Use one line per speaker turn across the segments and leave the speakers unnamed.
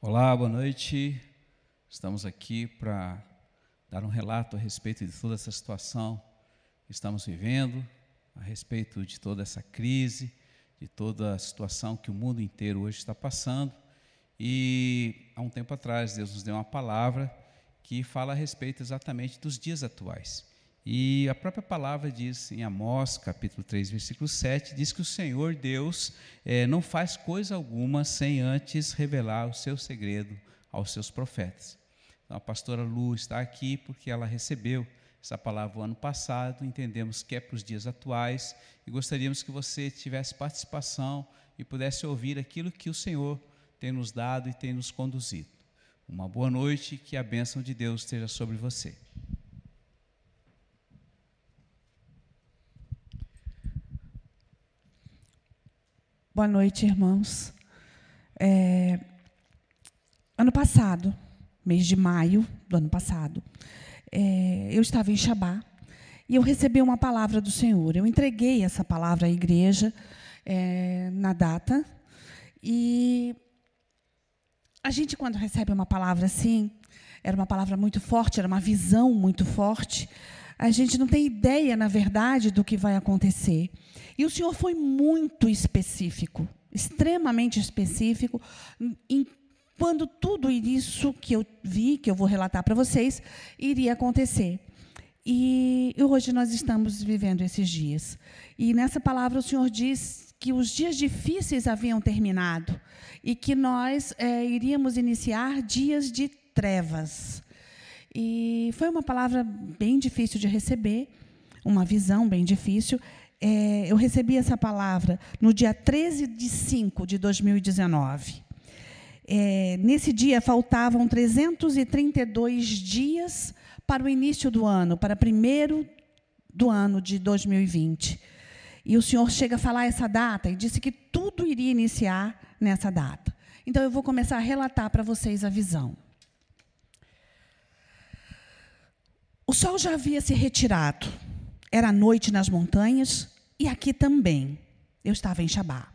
Olá, boa noite. Estamos aqui para dar um relato a respeito de toda essa situação que estamos vivendo, a respeito de toda essa crise, de toda a situação que o mundo inteiro hoje está passando. E há um tempo atrás, Deus nos deu uma palavra que fala a respeito exatamente dos dias atuais. E a própria palavra diz em Amós, capítulo 3, versículo 7, diz que o Senhor Deus é, não faz coisa alguma sem antes revelar o seu segredo aos seus profetas. Então, a pastora Lu está aqui porque ela recebeu essa palavra o ano passado, entendemos que é para os dias atuais e gostaríamos que você tivesse participação e pudesse ouvir aquilo que o Senhor tem nos dado e tem nos conduzido. Uma boa noite, que a bênção de Deus esteja sobre você.
Boa noite, irmãos. É, ano passado, mês de maio do ano passado, é, eu estava em Shabá e eu recebi uma palavra do Senhor. Eu entreguei essa palavra à igreja é, na data e a gente, quando recebe uma palavra assim, era uma palavra muito forte, era uma visão muito forte, a gente não tem ideia, na verdade, do que vai acontecer. E o Senhor foi muito específico, extremamente específico, em quando tudo isso que eu vi, que eu vou relatar para vocês, iria acontecer. E hoje nós estamos vivendo esses dias. E nessa palavra o Senhor diz que os dias difíceis haviam terminado e que nós é, iríamos iniciar dias de trevas. E foi uma palavra bem difícil de receber, uma visão bem difícil é, eu recebi essa palavra no dia 13 de 5 de 2019. É, nesse dia faltavam 332 dias para o início do ano, para primeiro do ano de 2020. E o Senhor chega a falar essa data e disse que tudo iria iniciar nessa data. Então eu vou começar a relatar para vocês a visão. O sol já havia se retirado era noite nas montanhas e aqui também. Eu estava em Shabá.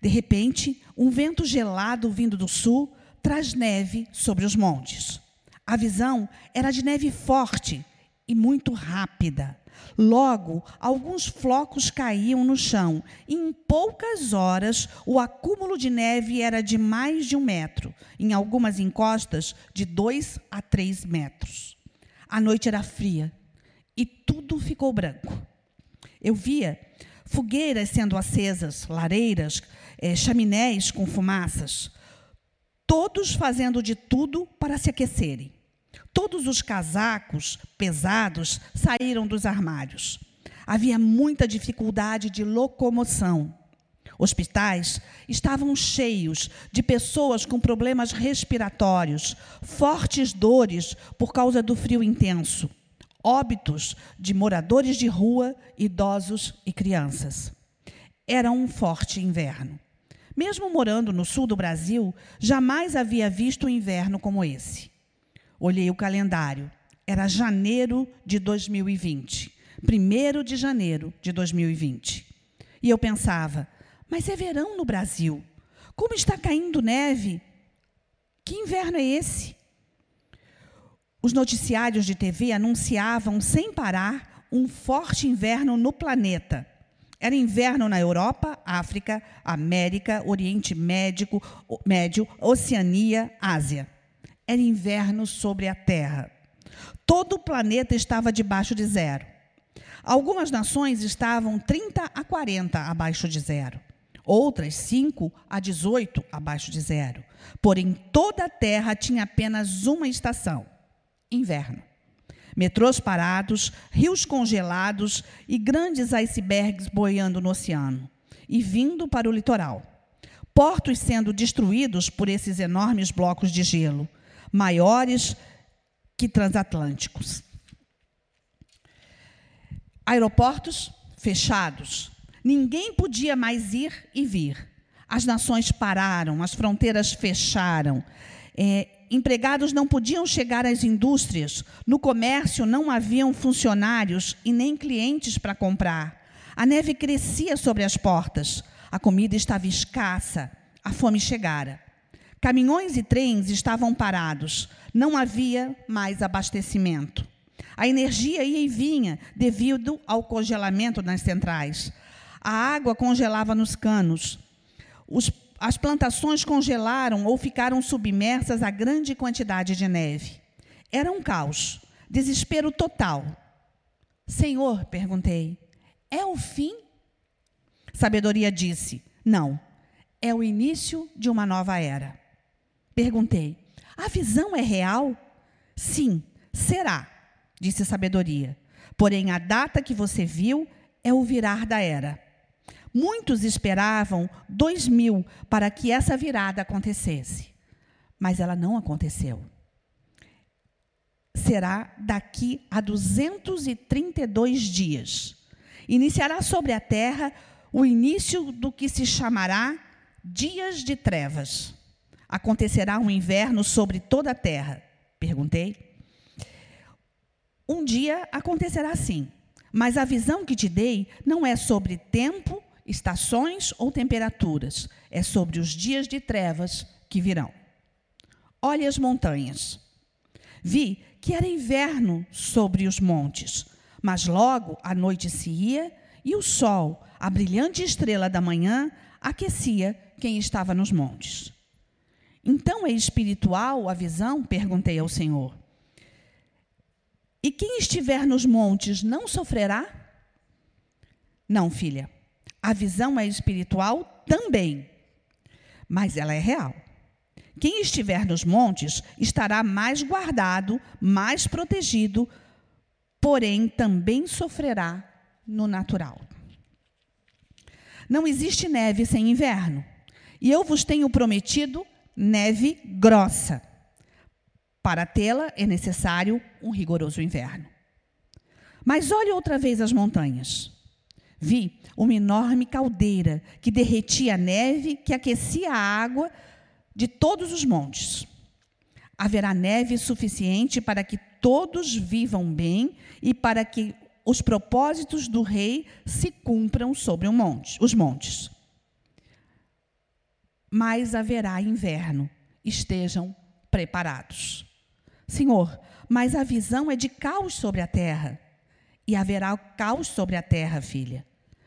De repente, um vento gelado vindo do sul traz neve sobre os montes. A visão era de neve forte e muito rápida. Logo, alguns flocos caíam no chão e, em poucas horas, o acúmulo de neve era de mais de um metro, em algumas encostas, de dois a três metros. A noite era fria e tudo ficou branco. Eu via fogueiras sendo acesas, lareiras, é, chaminés com fumaças, todos fazendo de tudo para se aquecerem. Todos os casacos pesados saíram dos armários. Havia muita dificuldade de locomoção. Hospitais estavam cheios de pessoas com problemas respiratórios, fortes dores por causa do frio intenso óbitos de moradores de rua, idosos e crianças. Era um forte inverno. Mesmo morando no sul do Brasil, jamais havia visto um inverno como esse. Olhei o calendário. Era janeiro de 2020. Primeiro de janeiro de 2020. E eu pensava, mas é verão no Brasil. Como está caindo neve? Que inverno é esse? Os noticiários de TV anunciavam sem parar um forte inverno no planeta. Era inverno na Europa, África, América, Oriente Médio, Médio, Oceania, Ásia. Era inverno sobre a Terra. Todo o planeta estava debaixo de zero. Algumas nações estavam 30 a 40 abaixo de zero. Outras 5 a 18 abaixo de zero. Porém, toda a Terra tinha apenas uma estação inverno. Metrôs parados, rios congelados e grandes icebergs boiando no oceano e vindo para o litoral. Portos sendo destruídos por esses enormes blocos de gelo, maiores que transatlânticos. Aeroportos fechados. Ninguém podia mais ir e vir. As nações pararam, as fronteiras fecharam. É, empregados não podiam chegar às indústrias, no comércio não haviam funcionários e nem clientes para comprar. A neve crescia sobre as portas, a comida estava escassa, a fome chegara. Caminhões e trens estavam parados. Não havia mais abastecimento. A energia ia e vinha devido ao congelamento nas centrais. A água congelava nos canos. Os, as plantações congelaram ou ficaram submersas a grande quantidade de neve. Era um caos, desespero total. Senhor, perguntei, é o fim? Sabedoria disse: Não, é o início de uma nova era. Perguntei: A visão é real? Sim, será, disse Sabedoria. Porém, a data que você viu é o virar da era. Muitos esperavam dois mil para que essa virada acontecesse, mas ela não aconteceu. Será daqui a 232 dias. Iniciará sobre a terra o início do que se chamará dias de trevas. Acontecerá um inverno sobre toda a terra? Perguntei. Um dia acontecerá sim, mas a visão que te dei não é sobre tempo, estações ou temperaturas, é sobre os dias de trevas que virão. Olhe as montanhas. Vi que era inverno sobre os montes, mas logo a noite se ia e o sol, a brilhante estrela da manhã, aquecia quem estava nos montes. Então é espiritual a visão? Perguntei ao Senhor. E quem estiver nos montes não sofrerá? Não, filha. A visão é espiritual também, mas ela é real. Quem estiver nos montes estará mais guardado, mais protegido, porém também sofrerá no natural. Não existe neve sem inverno. E eu vos tenho prometido neve grossa. Para tê-la é necessário um rigoroso inverno. Mas olhe outra vez as montanhas. Vi uma enorme caldeira que derretia a neve, que aquecia a água de todos os montes. Haverá neve suficiente para que todos vivam bem e para que os propósitos do rei se cumpram sobre monte, os montes mas haverá inverno. Estejam preparados. Senhor, mas a visão é de caos sobre a terra. E haverá caos sobre a terra, filha.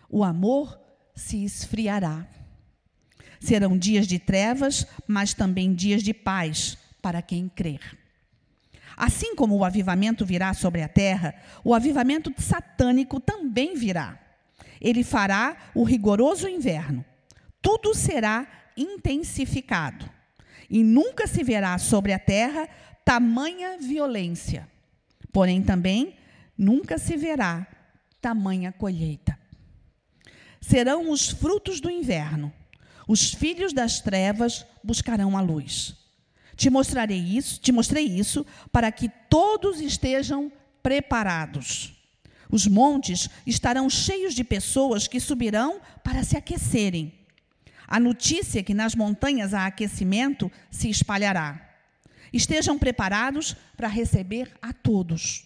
O amor se esfriará. Serão dias de trevas, mas também dias de paz para quem crer. Assim como o avivamento virá sobre a terra, o avivamento satânico também virá. Ele fará o rigoroso inverno. Tudo será intensificado. E nunca se verá sobre a terra tamanha violência. Porém, também nunca se verá tamanha colheita. Serão os frutos do inverno. Os filhos das trevas buscarão a luz. Te mostrarei isso, te mostrei isso para que todos estejam preparados. Os montes estarão cheios de pessoas que subirão para se aquecerem a notícia que nas montanhas há aquecimento se espalhará. Estejam preparados para receber a todos.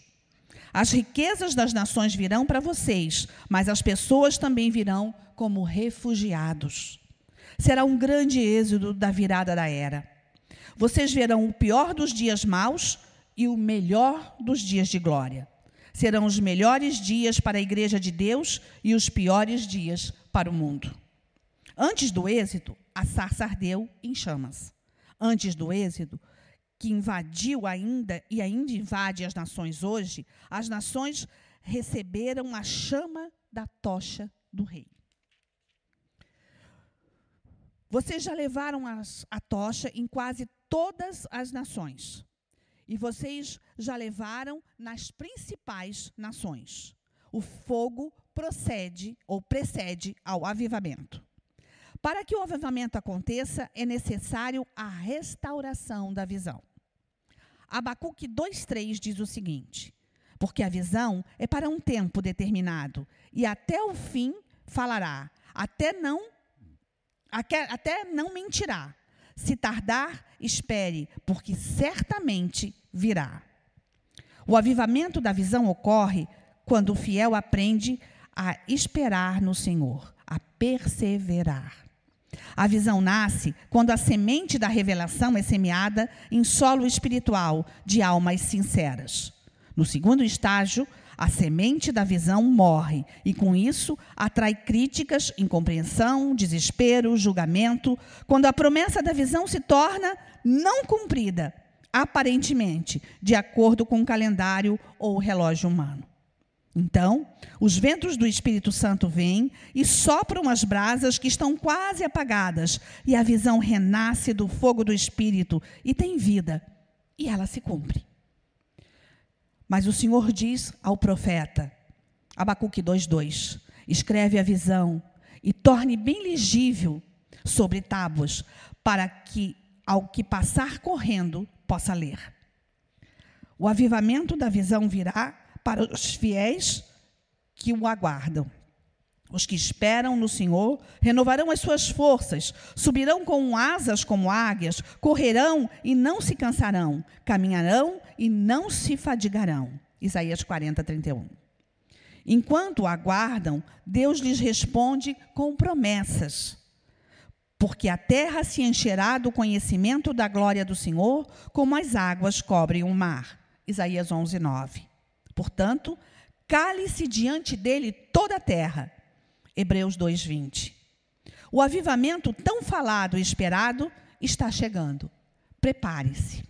As riquezas das nações virão para vocês, mas as pessoas também virão como refugiados. Será um grande êxodo da virada da era. Vocês verão o pior dos dias maus e o melhor dos dias de glória. Serão os melhores dias para a igreja de Deus e os piores dias para o mundo. Antes do êxito, a sarça ardeu em chamas. Antes do êxito, que invadiu ainda e ainda invade as nações hoje, as nações receberam a chama da tocha do rei. Vocês já levaram as, a tocha em quase todas as nações. E vocês já levaram nas principais nações. O fogo procede ou precede ao avivamento. Para que o avivamento aconteça, é necessário a restauração da visão. Abacuque 2,3 diz o seguinte: Porque a visão é para um tempo determinado, e até o fim falará, até não, até não mentirá. Se tardar, espere, porque certamente virá. O avivamento da visão ocorre quando o fiel aprende a esperar no Senhor, a perseverar. A visão nasce quando a semente da revelação é semeada em solo espiritual de almas sinceras. No segundo estágio, a semente da visão morre e, com isso, atrai críticas, incompreensão, desespero, julgamento, quando a promessa da visão se torna não cumprida, aparentemente, de acordo com o calendário ou o relógio humano. Então, os ventos do Espírito Santo vêm e sopram as brasas que estão quase apagadas, e a visão renasce do fogo do Espírito e tem vida, e ela se cumpre. Mas o Senhor diz ao profeta, Abacuque 2,2: escreve a visão e torne bem legível sobre tábuas, para que, ao que passar correndo, possa ler. O avivamento da visão virá para os fiéis que o aguardam. Os que esperam no Senhor renovarão as suas forças, subirão com asas como águias, correrão e não se cansarão, caminharão e não se fadigarão. Isaías 40, 31. Enquanto aguardam, Deus lhes responde com promessas. Porque a terra se encherá do conhecimento da glória do Senhor, como as águas cobrem o mar. Isaías 11, 9. Portanto, cale-se diante dele toda a terra. Hebreus 2:20. O avivamento tão falado e esperado está chegando. Prepare-se.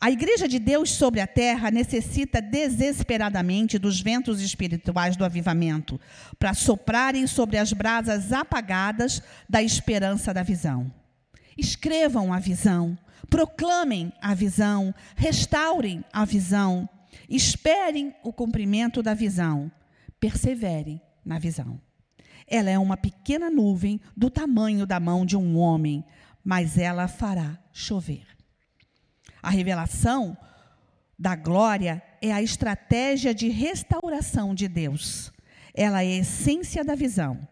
A igreja de Deus sobre a terra necessita desesperadamente dos ventos espirituais do avivamento para soprarem sobre as brasas apagadas da esperança da visão. Escrevam a visão, proclamem a visão, restaurem a visão, Esperem o cumprimento da visão. Perseverem na visão. Ela é uma pequena nuvem do tamanho da mão de um homem, mas ela fará chover. A revelação da glória é a estratégia de restauração de Deus. Ela é a essência da visão.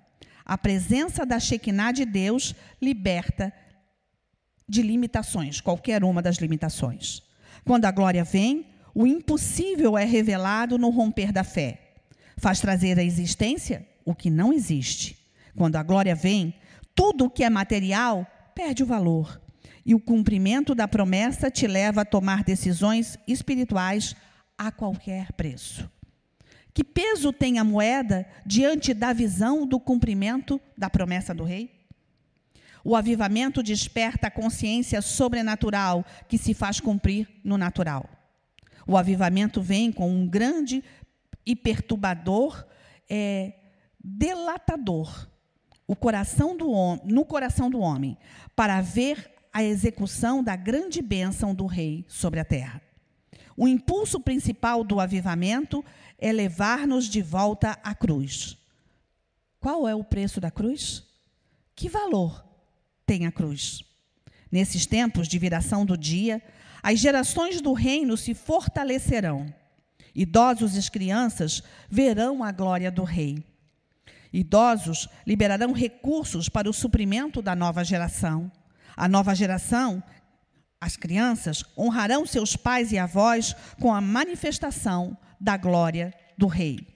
A presença da Shekinah de Deus liberta de limitações, qualquer uma das limitações. Quando a glória vem, o impossível é revelado no romper da fé. Faz trazer à existência o que não existe. Quando a glória vem, tudo o que é material perde o valor. E o cumprimento da promessa te leva a tomar decisões espirituais a qualquer preço. Que peso tem a moeda diante da visão do cumprimento da promessa do rei? O avivamento desperta a consciência sobrenatural que se faz cumprir no natural. O avivamento vem com um grande e perturbador é, delatador o coração do no coração do homem para ver a execução da grande bênção do rei sobre a terra. O impulso principal do avivamento é levar-nos de volta à cruz. Qual é o preço da cruz? Que valor tem a cruz? Nesses tempos de viração do dia, as gerações do reino se fortalecerão. Idosos e crianças verão a glória do rei. Idosos liberarão recursos para o suprimento da nova geração. A nova geração, as crianças, honrarão seus pais e avós com a manifestação da glória do rei.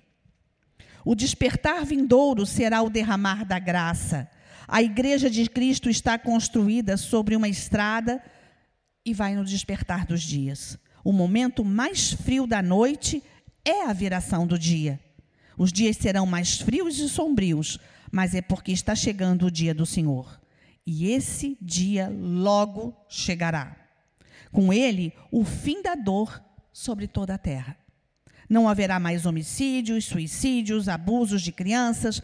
O despertar vindouro será o derramar da graça. A igreja de Cristo está construída sobre uma estrada e vai no despertar dos dias. O momento mais frio da noite é a viração do dia. Os dias serão mais frios e sombrios, mas é porque está chegando o dia do Senhor. E esse dia logo chegará. Com ele, o fim da dor sobre toda a terra. Não haverá mais homicídios, suicídios, abusos de crianças,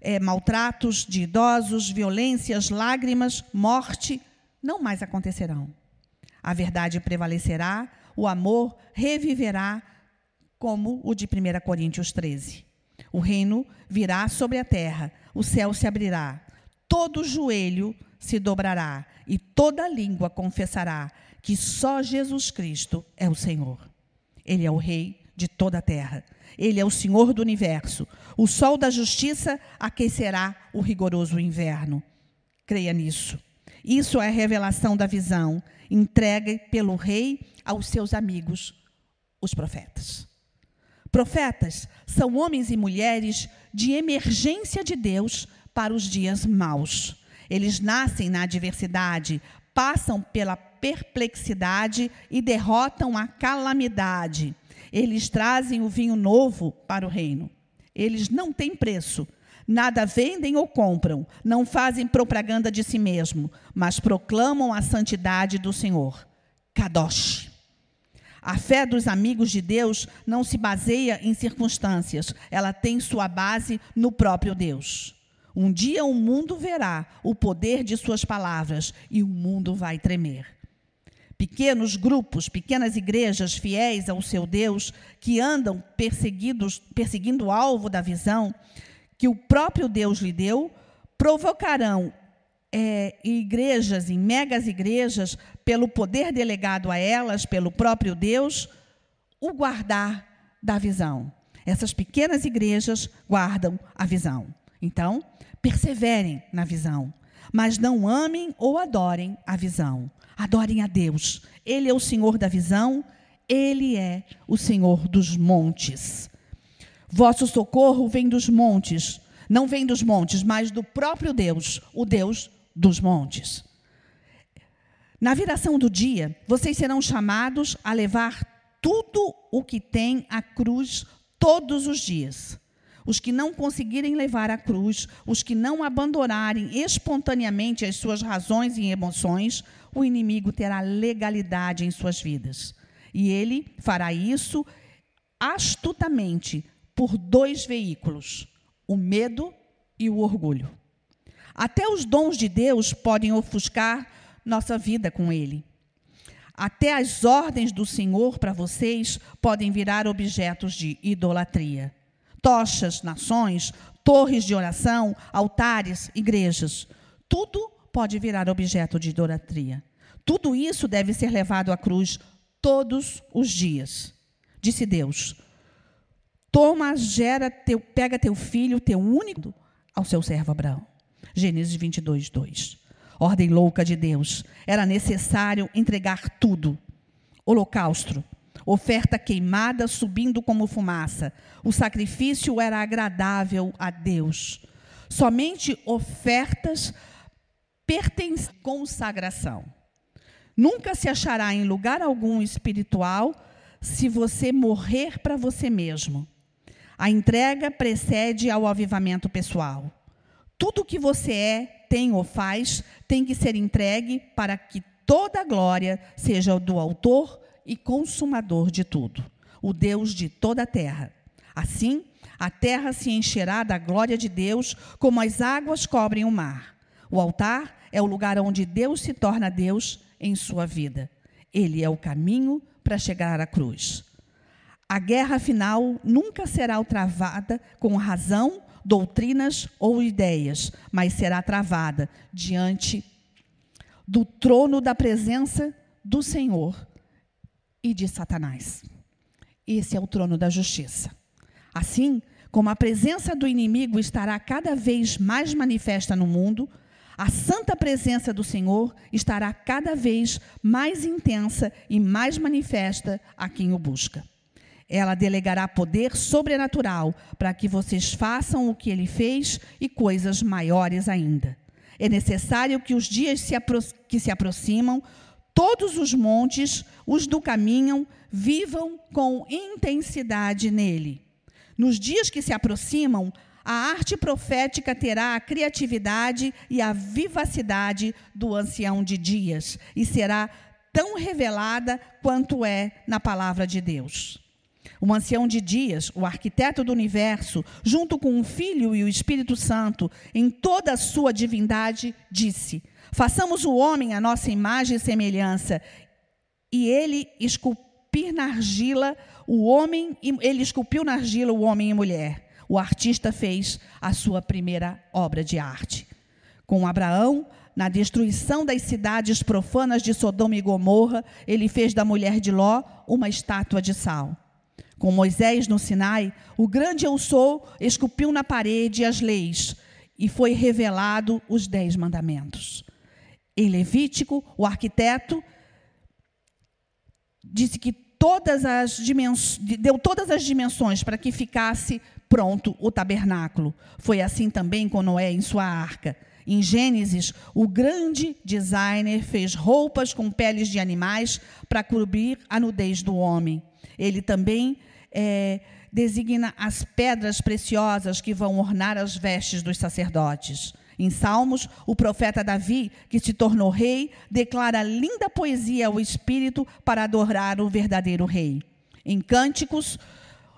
é, maltratos de idosos, violências, lágrimas, morte. Não mais acontecerão. A verdade prevalecerá, o amor reviverá, como o de 1 Coríntios 13. O reino virá sobre a terra, o céu se abrirá, todo joelho se dobrará e toda língua confessará que só Jesus Cristo é o Senhor. Ele é o Rei de toda a terra. Ele é o Senhor do universo. O sol da justiça aquecerá o rigoroso inverno. Creia nisso. Isso é a revelação da visão entregue pelo rei aos seus amigos, os profetas. Profetas são homens e mulheres de emergência de Deus para os dias maus. Eles nascem na adversidade, passam pela perplexidade e derrotam a calamidade. Eles trazem o vinho novo para o reino. Eles não têm preço. Nada vendem ou compram, não fazem propaganda de si mesmo, mas proclamam a santidade do Senhor. Kadosh. A fé dos amigos de Deus não se baseia em circunstâncias, ela tem sua base no próprio Deus. Um dia o mundo verá o poder de suas palavras e o mundo vai tremer. Pequenos grupos, pequenas igrejas fiéis ao seu Deus, que andam perseguidos, perseguindo o alvo da visão que o próprio Deus lhe deu, provocarão é, igrejas, em megas igrejas, pelo poder delegado a elas, pelo próprio Deus, o guardar da visão. Essas pequenas igrejas guardam a visão. Então, perseverem na visão, mas não amem ou adorem a visão. Adorem a Deus. Ele é o Senhor da visão, ele é o Senhor dos montes. Vosso socorro vem dos montes, não vem dos montes, mas do próprio Deus, o Deus dos montes. Na viração do dia, vocês serão chamados a levar tudo o que tem a cruz todos os dias. Os que não conseguirem levar a cruz, os que não abandonarem espontaneamente as suas razões e emoções, o inimigo terá legalidade em suas vidas. E ele fará isso astutamente por dois veículos: o medo e o orgulho. Até os dons de Deus podem ofuscar nossa vida com Ele. Até as ordens do Senhor para vocês podem virar objetos de idolatria. Tochas, nações, torres de oração, altares, igrejas. Tudo pode virar objeto de idolatria. Tudo isso deve ser levado à cruz todos os dias. Disse Deus: Toma, gera, teu, pega teu filho, teu único, ao seu servo Abraão. Gênesis 22, 2. Ordem louca de Deus. Era necessário entregar tudo: holocausto, oferta queimada subindo como fumaça. O sacrifício era agradável a Deus. Somente ofertas pertencem consagração. Nunca se achará em lugar algum espiritual se você morrer para você mesmo. A entrega precede ao avivamento pessoal. Tudo que você é, tem ou faz, tem que ser entregue para que toda a glória seja do autor e consumador de tudo, o Deus de toda a terra. Assim, a terra se encherá da glória de Deus, como as águas cobrem o mar. O altar é o lugar onde Deus se torna Deus em sua vida. Ele é o caminho para chegar à cruz. A guerra final nunca será travada com razão doutrinas ou ideias, mas será travada diante do trono da presença do Senhor e de Satanás. Esse é o trono da justiça. Assim, como a presença do inimigo estará cada vez mais manifesta no mundo, a santa presença do Senhor estará cada vez mais intensa e mais manifesta a quem o busca. Ela delegará poder sobrenatural para que vocês façam o que ele fez e coisas maiores ainda. É necessário que os dias se que se aproximam, todos os montes, os do caminho, vivam com intensidade nele. Nos dias que se aproximam, a arte profética terá a criatividade e a vivacidade do ancião de dias e será tão revelada quanto é na palavra de Deus. O ancião de dias, o arquiteto do universo, junto com o Filho e o Espírito Santo, em toda a sua divindade, disse: Façamos o homem a nossa imagem e semelhança. E ele esculpir na argila o homem, ele esculpiu na argila o homem e mulher. O artista fez a sua primeira obra de arte. Com Abraão, na destruição das cidades profanas de Sodoma e Gomorra, ele fez da mulher de Ló uma estátua de sal. Com Moisés no Sinai, o grande eu sou esculpiu na parede as leis e foi revelado os dez mandamentos. Em Levítico, o arquiteto disse que todas as deu todas as dimensões para que ficasse pronto o tabernáculo. Foi assim também com Noé em sua arca. Em Gênesis, o grande designer fez roupas com peles de animais para cobrir a nudez do homem. Ele também é, designa as pedras preciosas que vão ornar as vestes dos sacerdotes. Em Salmos, o profeta Davi, que se tornou rei, declara linda poesia ao espírito para adorar o verdadeiro rei. Em Cânticos,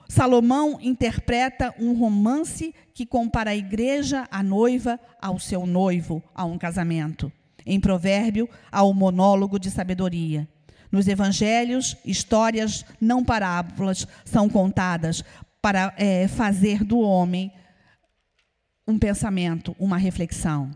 Salomão interpreta um romance que compara a igreja, a noiva, ao seu noivo, a um casamento. Em Provérbio, ao monólogo de sabedoria. Nos evangelhos, histórias, não parábolas, são contadas para é, fazer do homem um pensamento, uma reflexão.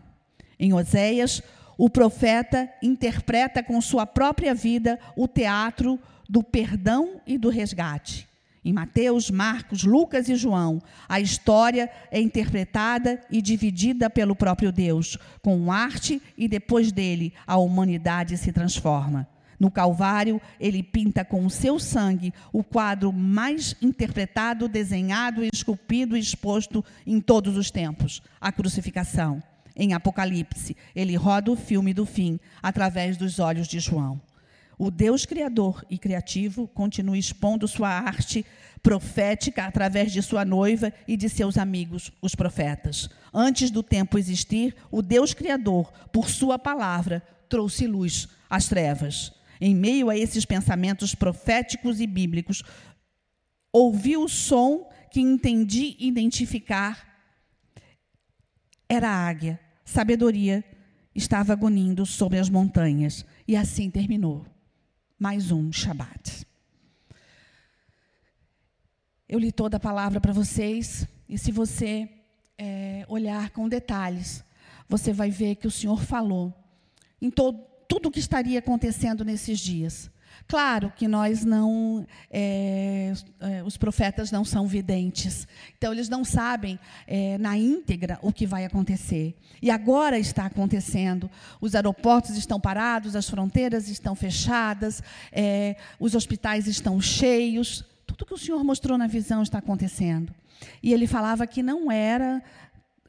Em Oséias, o profeta interpreta com sua própria vida o teatro do perdão e do resgate. Em Mateus, Marcos, Lucas e João, a história é interpretada e dividida pelo próprio Deus, com arte e depois dele a humanidade se transforma. No Calvário, ele pinta com o seu sangue o quadro mais interpretado, desenhado, esculpido e exposto em todos os tempos: a crucificação. Em Apocalipse, ele roda o filme do fim através dos olhos de João o Deus criador e criativo continua expondo sua arte profética através de sua noiva e de seus amigos, os profetas. Antes do tempo existir, o Deus criador, por sua palavra, trouxe luz às trevas. Em meio a esses pensamentos proféticos e bíblicos, ouvi o som que entendi identificar. Era a águia. Sabedoria estava agonindo sobre as montanhas. E assim terminou mais um Shabat. Eu li toda a palavra para vocês, e se você é, olhar com detalhes, você vai ver que o Senhor falou em todo, tudo o que estaria acontecendo nesses dias. Claro que nós não, é, é, os profetas não são videntes, então eles não sabem é, na íntegra o que vai acontecer. E agora está acontecendo. Os aeroportos estão parados, as fronteiras estão fechadas, é, os hospitais estão cheios. Tudo que o Senhor mostrou na visão está acontecendo. E ele falava que não era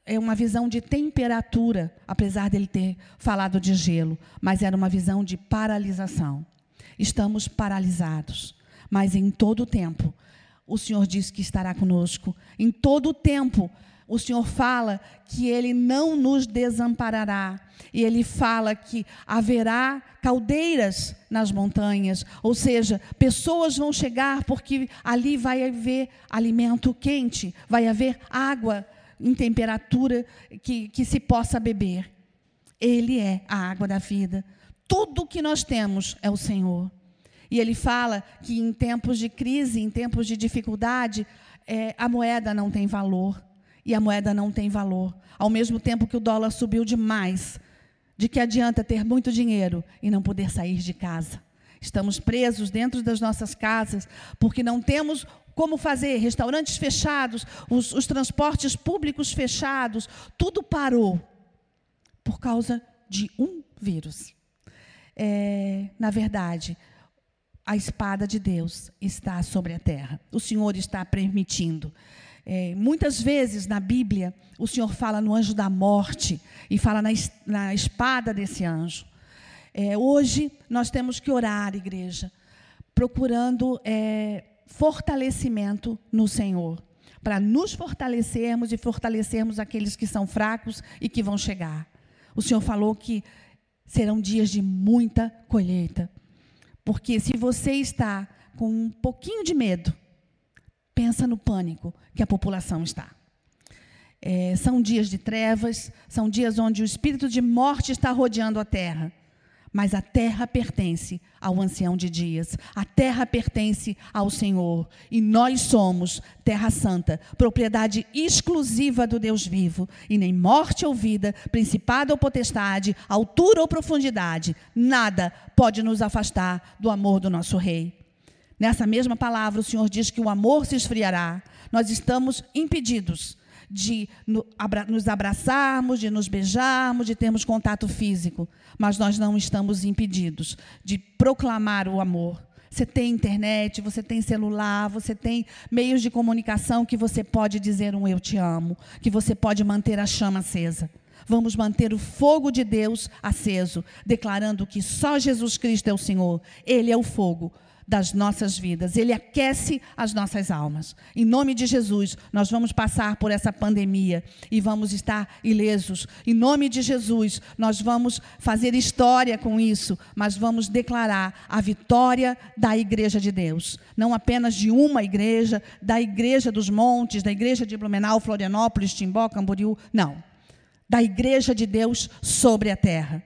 é uma visão de temperatura, apesar dele ter falado de gelo, mas era uma visão de paralisação estamos paralisados. Mas em todo o tempo, o Senhor diz que estará conosco. Em todo o tempo, o Senhor fala que Ele não nos desamparará. E Ele fala que haverá caldeiras nas montanhas, ou seja, pessoas vão chegar porque ali vai haver alimento quente, vai haver água em temperatura que, que se possa beber. Ele é a água da vida. Tudo que nós temos é o Senhor. E ele fala que em tempos de crise, em tempos de dificuldade, é, a moeda não tem valor. E a moeda não tem valor. Ao mesmo tempo que o dólar subiu demais, de que adianta ter muito dinheiro e não poder sair de casa. Estamos presos dentro das nossas casas porque não temos como fazer. Restaurantes fechados, os, os transportes públicos fechados, tudo parou por causa de um vírus é, na verdade, a espada de Deus está sobre a terra. O Senhor está permitindo. É, muitas vezes na Bíblia, o Senhor fala no anjo da morte e fala na, na espada desse anjo. É, hoje nós temos que orar, igreja, procurando é, fortalecimento no Senhor, para nos fortalecermos e fortalecermos aqueles que são fracos e que vão chegar. O Senhor falou que serão dias de muita colheita. Porque se você está com um pouquinho de medo, pensa no pânico que a população está. É, são dias de trevas, são dias onde o espírito de morte está rodeando a terra. Mas a terra pertence ao ancião de dias, a terra pertence ao Senhor, e nós somos terra santa, propriedade exclusiva do Deus vivo, e nem morte ou vida, principado ou potestade, altura ou profundidade, nada pode nos afastar do amor do nosso Rei. Nessa mesma palavra, o Senhor diz que o amor se esfriará. Nós estamos impedidos de nos abraçarmos, de nos beijarmos, de termos contato físico, mas nós não estamos impedidos de proclamar o amor. Você tem internet, você tem celular, você tem meios de comunicação que você pode dizer um eu te amo, que você pode manter a chama acesa. Vamos manter o fogo de Deus aceso, declarando que só Jesus Cristo é o Senhor. Ele é o fogo das nossas vidas, ele aquece as nossas almas. Em nome de Jesus, nós vamos passar por essa pandemia e vamos estar ilesos. Em nome de Jesus, nós vamos fazer história com isso, mas vamos declarar a vitória da igreja de Deus, não apenas de uma igreja, da igreja dos montes, da igreja de Blumenau, Florianópolis, Timbó, Camboriú, não. Da igreja de Deus sobre a terra.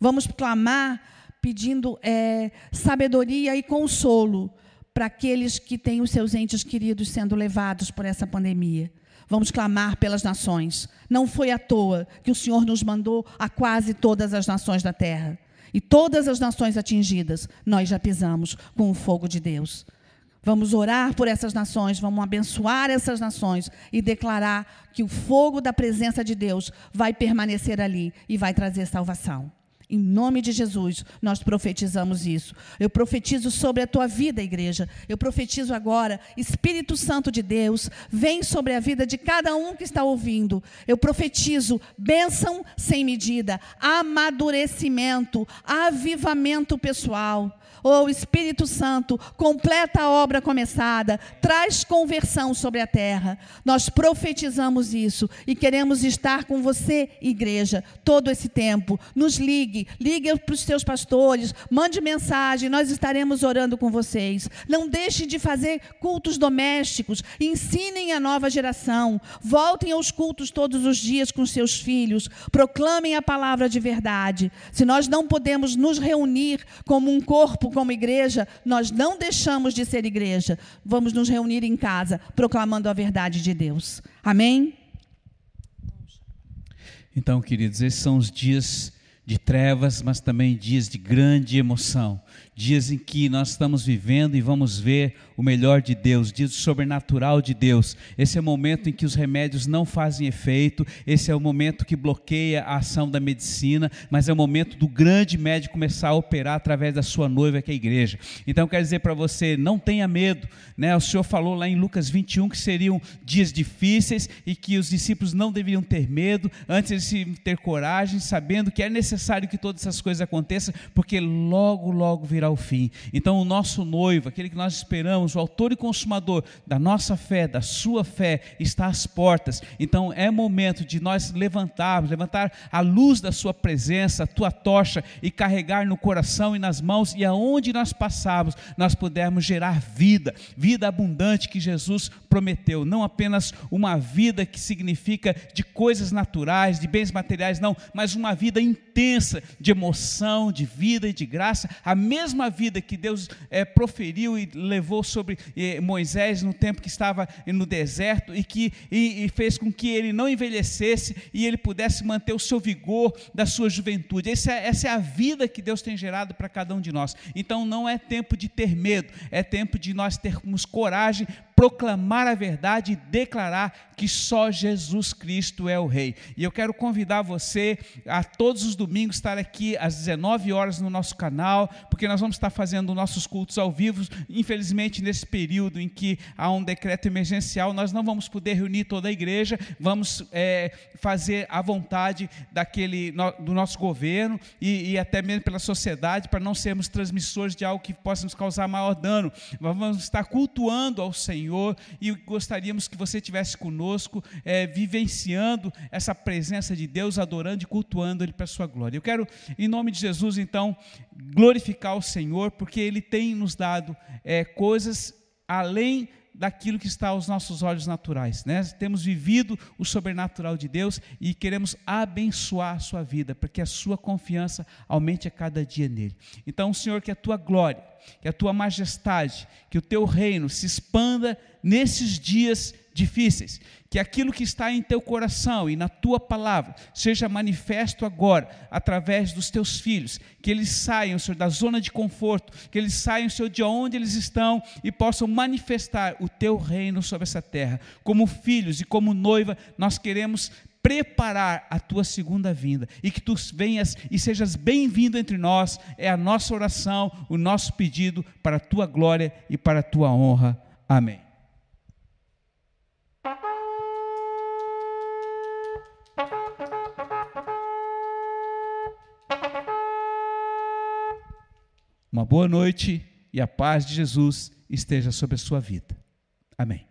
Vamos clamar pedindo é, sabedoria e consolo para aqueles que têm os seus entes queridos sendo levados por essa pandemia. Vamos clamar pelas nações. Não foi à toa que o Senhor nos mandou a quase todas as nações da terra. E todas as nações atingidas, nós já pisamos com o fogo de Deus. Vamos orar por essas nações, vamos abençoar essas nações e declarar que o fogo da presença de Deus vai permanecer ali e vai trazer salvação. Em nome de Jesus, nós profetizamos isso. Eu profetizo sobre a tua vida, igreja. Eu profetizo agora, Espírito Santo de Deus, vem sobre a vida de cada um que está ouvindo. Eu profetizo bênção sem medida, amadurecimento, avivamento pessoal. Oh Espírito Santo, completa a obra começada, traz conversão sobre a terra. Nós profetizamos isso e queremos estar com você, igreja, todo esse tempo. Nos ligue, ligue para os seus pastores, mande mensagem, nós estaremos orando com vocês. Não deixe de fazer cultos domésticos, ensinem a nova geração, voltem aos cultos todos os dias com seus filhos, proclamem a palavra de verdade. Se nós não podemos nos reunir como um corpo, como igreja, nós não deixamos de ser igreja. Vamos nos reunir em casa, proclamando a verdade de Deus. Amém?
Então, queridos, esses são os dias de trevas, mas também dias de grande emoção, dias em que nós estamos vivendo e vamos ver o melhor de Deus, dias sobrenatural de Deus. Esse é o momento em que os remédios não fazem efeito, esse é o momento que bloqueia a ação da medicina, mas é o momento do grande médico começar a operar através da sua noiva, que é a igreja. Então, quero dizer para você, não tenha medo, né? O Senhor falou lá em Lucas 21 que seriam dias difíceis e que os discípulos não deveriam ter medo, antes de ter coragem, sabendo que é necessário que todas essas coisas aconteçam, porque logo, logo virá ao fim. Então, o nosso noivo, aquele que nós esperamos, o autor e consumador da nossa fé, da sua fé, está às portas. Então, é momento de nós levantarmos, levantar a luz da sua presença, a tua tocha e carregar no coração e nas mãos e aonde nós passarmos, nós pudermos gerar vida, vida abundante que Jesus prometeu, não apenas uma vida que significa de coisas naturais, de bens materiais, não, mas uma vida intensa de emoção, de vida e de graça, a mesma mesma vida que Deus é, proferiu e levou sobre é, Moisés no tempo que estava no deserto e que e, e fez com que ele não envelhecesse e ele pudesse manter o seu vigor da sua juventude. Essa é, essa é a vida que Deus tem gerado para cada um de nós. Então não é tempo de ter medo, é tempo de nós termos coragem proclamar a verdade e declarar que só Jesus Cristo é o Rei. E eu quero convidar você a todos os domingos estar aqui às 19 horas no nosso canal, porque nós vamos estar fazendo nossos cultos ao vivo. Infelizmente, nesse período em que há um decreto emergencial, nós não vamos poder reunir toda a igreja, vamos é, fazer a vontade daquele, do nosso governo e, e até mesmo pela sociedade, para não sermos transmissores de algo que possa nos causar maior dano. Vamos estar cultuando ao Senhor Senhor e gostaríamos que você estivesse conosco, é, vivenciando essa presença de Deus, adorando e cultuando Ele para a sua glória. Eu quero, em nome de Jesus, então, glorificar o Senhor, porque Ele tem nos dado é, coisas além daquilo que está aos nossos olhos naturais. Né? Temos vivido o sobrenatural de Deus e queremos abençoar a sua vida, para que a sua confiança aumente a cada dia nele. Então, Senhor, que a tua glória que a tua majestade, que o teu reino se expanda nesses dias difíceis, que aquilo que está em teu coração e na tua palavra seja manifesto agora através dos teus filhos, que eles saiam, Senhor, da zona de conforto, que eles saiam, Senhor, de onde eles estão e possam manifestar o teu reino sobre essa terra. Como filhos e como noiva, nós queremos preparar a tua segunda vinda e que tu venhas e sejas bem-vindo entre nós, é a nossa oração, o nosso pedido para a tua glória e para a tua honra. Amém. Uma boa noite e a paz de Jesus esteja sobre a sua vida. Amém.